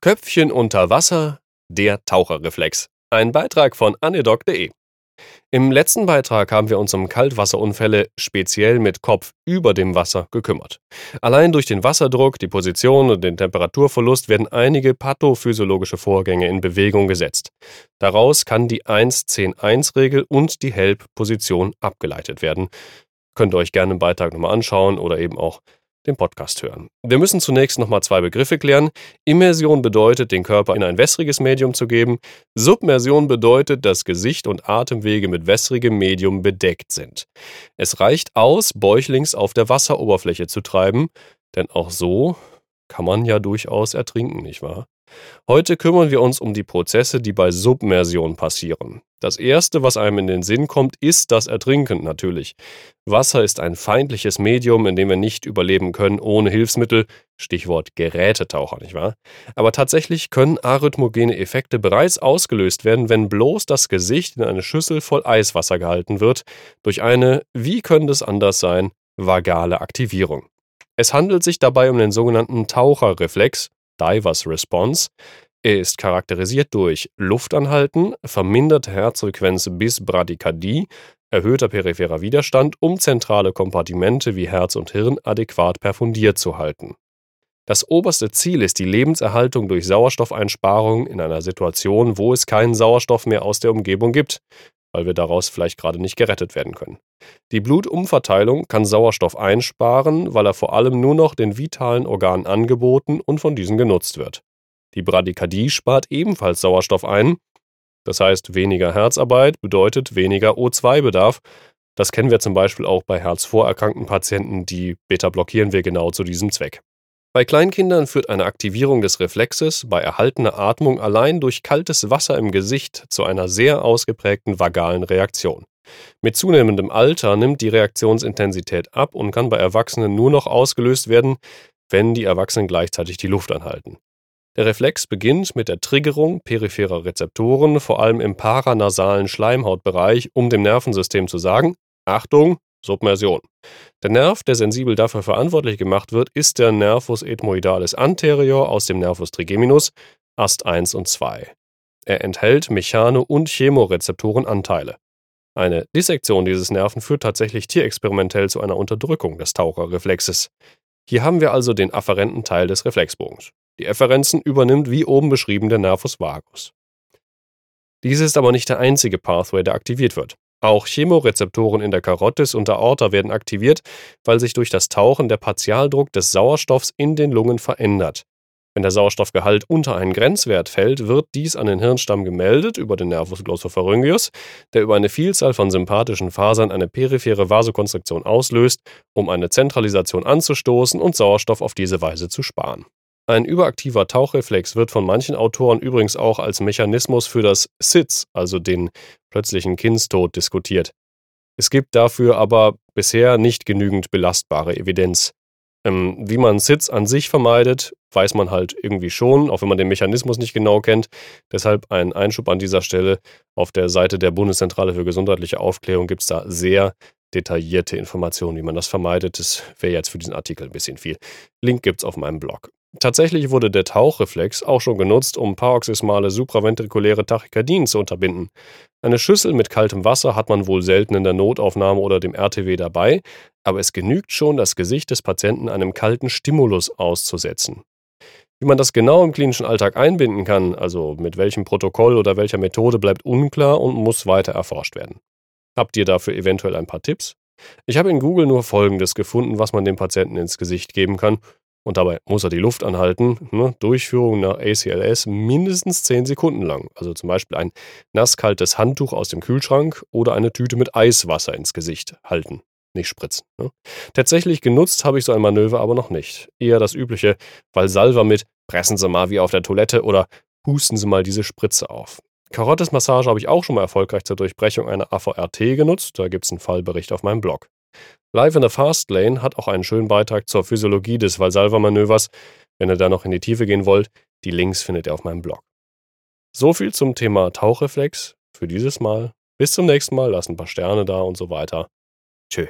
Köpfchen unter Wasser, der Taucherreflex. Ein Beitrag von anedoc.de. Im letzten Beitrag haben wir uns um Kaltwasserunfälle speziell mit Kopf über dem Wasser gekümmert. Allein durch den Wasserdruck, die Position und den Temperaturverlust werden einige pathophysiologische Vorgänge in Bewegung gesetzt. Daraus kann die 1-10-1-Regel und die HELP-Position abgeleitet werden. Könnt ihr euch gerne im Beitrag nochmal anschauen oder eben auch den Podcast hören. Wir müssen zunächst nochmal zwei Begriffe klären. Immersion bedeutet, den Körper in ein wässriges Medium zu geben. Submersion bedeutet, dass Gesicht und Atemwege mit wässrigem Medium bedeckt sind. Es reicht aus, bäuchlings auf der Wasseroberfläche zu treiben, denn auch so kann man ja durchaus ertrinken, nicht wahr? Heute kümmern wir uns um die Prozesse, die bei Submersion passieren. Das erste, was einem in den Sinn kommt, ist das Ertrinken natürlich. Wasser ist ein feindliches Medium, in dem wir nicht überleben können ohne Hilfsmittel. Stichwort Gerätetaucher, nicht wahr? Aber tatsächlich können arrhythmogene Effekte bereits ausgelöst werden, wenn bloß das Gesicht in eine Schüssel voll Eiswasser gehalten wird, durch eine, wie könnte es anders sein, vagale Aktivierung. Es handelt sich dabei um den sogenannten Taucherreflex, Divers Response. Er ist charakterisiert durch Luftanhalten, verminderte Herzfrequenz bis Bradykardie, erhöhter peripherer Widerstand, um zentrale Kompartimente wie Herz und Hirn adäquat perfundiert zu halten. Das oberste Ziel ist die Lebenserhaltung durch Sauerstoffeinsparung in einer Situation, wo es keinen Sauerstoff mehr aus der Umgebung gibt, weil wir daraus vielleicht gerade nicht gerettet werden können. Die Blutumverteilung kann Sauerstoff einsparen, weil er vor allem nur noch den vitalen Organen angeboten und von diesen genutzt wird. Die Bradykardie spart ebenfalls Sauerstoff ein, das heißt weniger Herzarbeit bedeutet weniger O2-Bedarf. Das kennen wir zum Beispiel auch bei herzvorerkrankten Patienten, die Beta blockieren wir genau zu diesem Zweck. Bei Kleinkindern führt eine Aktivierung des Reflexes bei erhaltener Atmung allein durch kaltes Wasser im Gesicht zu einer sehr ausgeprägten vagalen Reaktion. Mit zunehmendem Alter nimmt die Reaktionsintensität ab und kann bei Erwachsenen nur noch ausgelöst werden, wenn die Erwachsenen gleichzeitig die Luft anhalten. Der Reflex beginnt mit der Triggerung peripherer Rezeptoren, vor allem im paranasalen Schleimhautbereich, um dem Nervensystem zu sagen: Achtung, Submersion. Der Nerv, der sensibel dafür verantwortlich gemacht wird, ist der Nervus ethmoidalis anterior aus dem Nervus trigeminus, Ast 1 und 2. Er enthält Mechano- und Chemorezeptorenanteile. Eine Dissektion dieses Nerven führt tatsächlich tierexperimentell zu einer Unterdrückung des Taucherreflexes. Hier haben wir also den afferenten Teil des Reflexbogens. Die Efferenzen übernimmt wie oben beschrieben der Nervus vagus. Dies ist aber nicht der einzige Pathway, der aktiviert wird. Auch Chemorezeptoren in der Karotis und der Aorta werden aktiviert, weil sich durch das Tauchen der Partialdruck des Sauerstoffs in den Lungen verändert. Wenn der Sauerstoffgehalt unter einen Grenzwert fällt, wird dies an den Hirnstamm gemeldet über den Nervus glossopharyngeus, der über eine Vielzahl von sympathischen Fasern eine periphere Vasokonstriktion auslöst, um eine Zentralisation anzustoßen und Sauerstoff auf diese Weise zu sparen. Ein überaktiver Tauchreflex wird von manchen Autoren übrigens auch als Mechanismus für das SIDS, also den plötzlichen Kindstod, diskutiert. Es gibt dafür aber bisher nicht genügend belastbare Evidenz. Ähm, wie man SIDS an sich vermeidet, weiß man halt irgendwie schon, auch wenn man den Mechanismus nicht genau kennt. Deshalb ein Einschub an dieser Stelle. Auf der Seite der Bundeszentrale für gesundheitliche Aufklärung gibt es da sehr detaillierte Informationen, wie man das vermeidet. Das wäre jetzt für diesen Artikel ein bisschen viel. Link gibt es auf meinem Blog. Tatsächlich wurde der Tauchreflex auch schon genutzt, um paroxysmale supraventrikuläre Tachykardien zu unterbinden. Eine Schüssel mit kaltem Wasser hat man wohl selten in der Notaufnahme oder dem RTW dabei, aber es genügt schon, das Gesicht des Patienten einem kalten Stimulus auszusetzen. Wie man das genau im klinischen Alltag einbinden kann, also mit welchem Protokoll oder welcher Methode, bleibt unklar und muss weiter erforscht werden. Habt ihr dafür eventuell ein paar Tipps? Ich habe in Google nur Folgendes gefunden, was man dem Patienten ins Gesicht geben kann und dabei muss er die Luft anhalten. Ne? Durchführung nach ACLS mindestens 10 Sekunden lang. Also zum Beispiel ein nasskaltes Handtuch aus dem Kühlschrank oder eine Tüte mit Eiswasser ins Gesicht halten. Nicht spritzen. Ne? Tatsächlich genutzt habe ich so ein Manöver aber noch nicht. Eher das übliche Valsalva mit pressen Sie mal wie auf der Toilette oder pusten Sie mal diese Spritze auf. Karottesmassage habe ich auch schon mal erfolgreich zur Durchbrechung einer AVRT genutzt. Da gibt es einen Fallbericht auf meinem Blog. Live in the Fast Lane hat auch einen schönen Beitrag zur Physiologie des Valsalva-Manövers. Wenn ihr da noch in die Tiefe gehen wollt, die Links findet ihr auf meinem Blog. So viel zum Thema Tauchreflex für dieses Mal. Bis zum nächsten Mal, lasst ein paar Sterne da und so weiter. Tschö.